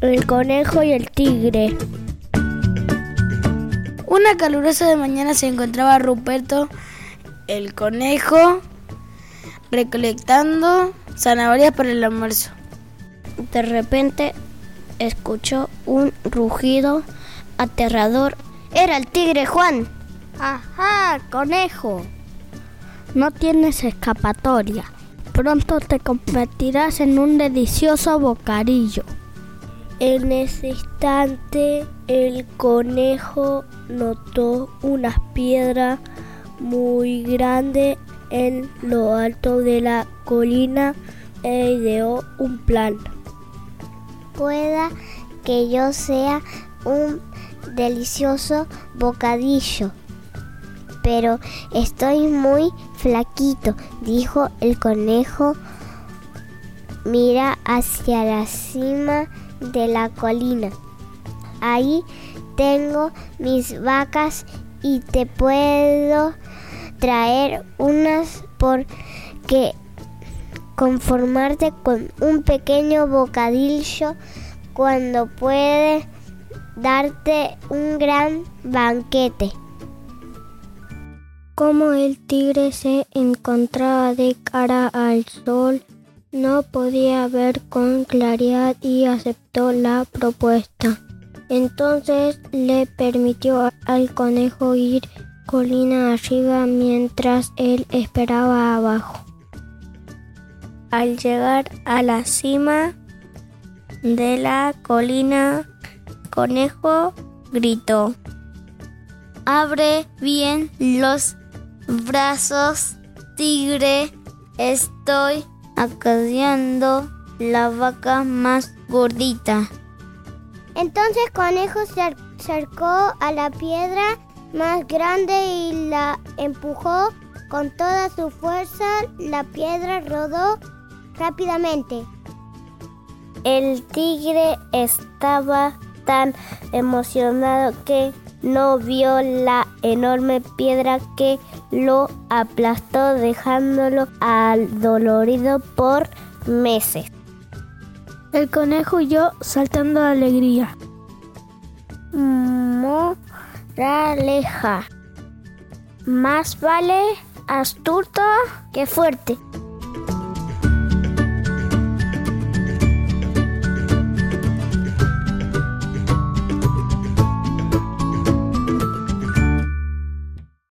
El conejo y el tigre. Una calurosa de mañana se encontraba Ruperto, el conejo, recolectando zanahorias para el almuerzo. De repente escuchó un rugido aterrador. Era el tigre Juan. Ajá, conejo. No tienes escapatoria. Pronto te convertirás en un delicioso bocadillo. En ese instante el conejo notó una piedra muy grande en lo alto de la colina e ideó un plan. Pueda que yo sea un delicioso bocadillo. Pero estoy muy flaquito, dijo el conejo. Mira hacia la cima de la colina. Ahí tengo mis vacas y te puedo traer unas porque conformarte con un pequeño bocadillo cuando puede darte un gran banquete. Como el tigre se encontraba de cara al sol, no podía ver con claridad y aceptó la propuesta. Entonces le permitió al conejo ir colina arriba mientras él esperaba abajo. Al llegar a la cima de la colina, conejo gritó, Abre bien los brazos, tigre, estoy acarreando la vaca más gordita. Entonces Conejo se acercó a la piedra más grande y la empujó con toda su fuerza. La piedra rodó rápidamente. El tigre estaba tan emocionado que no vio la enorme piedra que lo aplastó dejándolo dolorido por meses. El conejo huyó saltando de alegría. Moraleja. Más vale astuto que fuerte.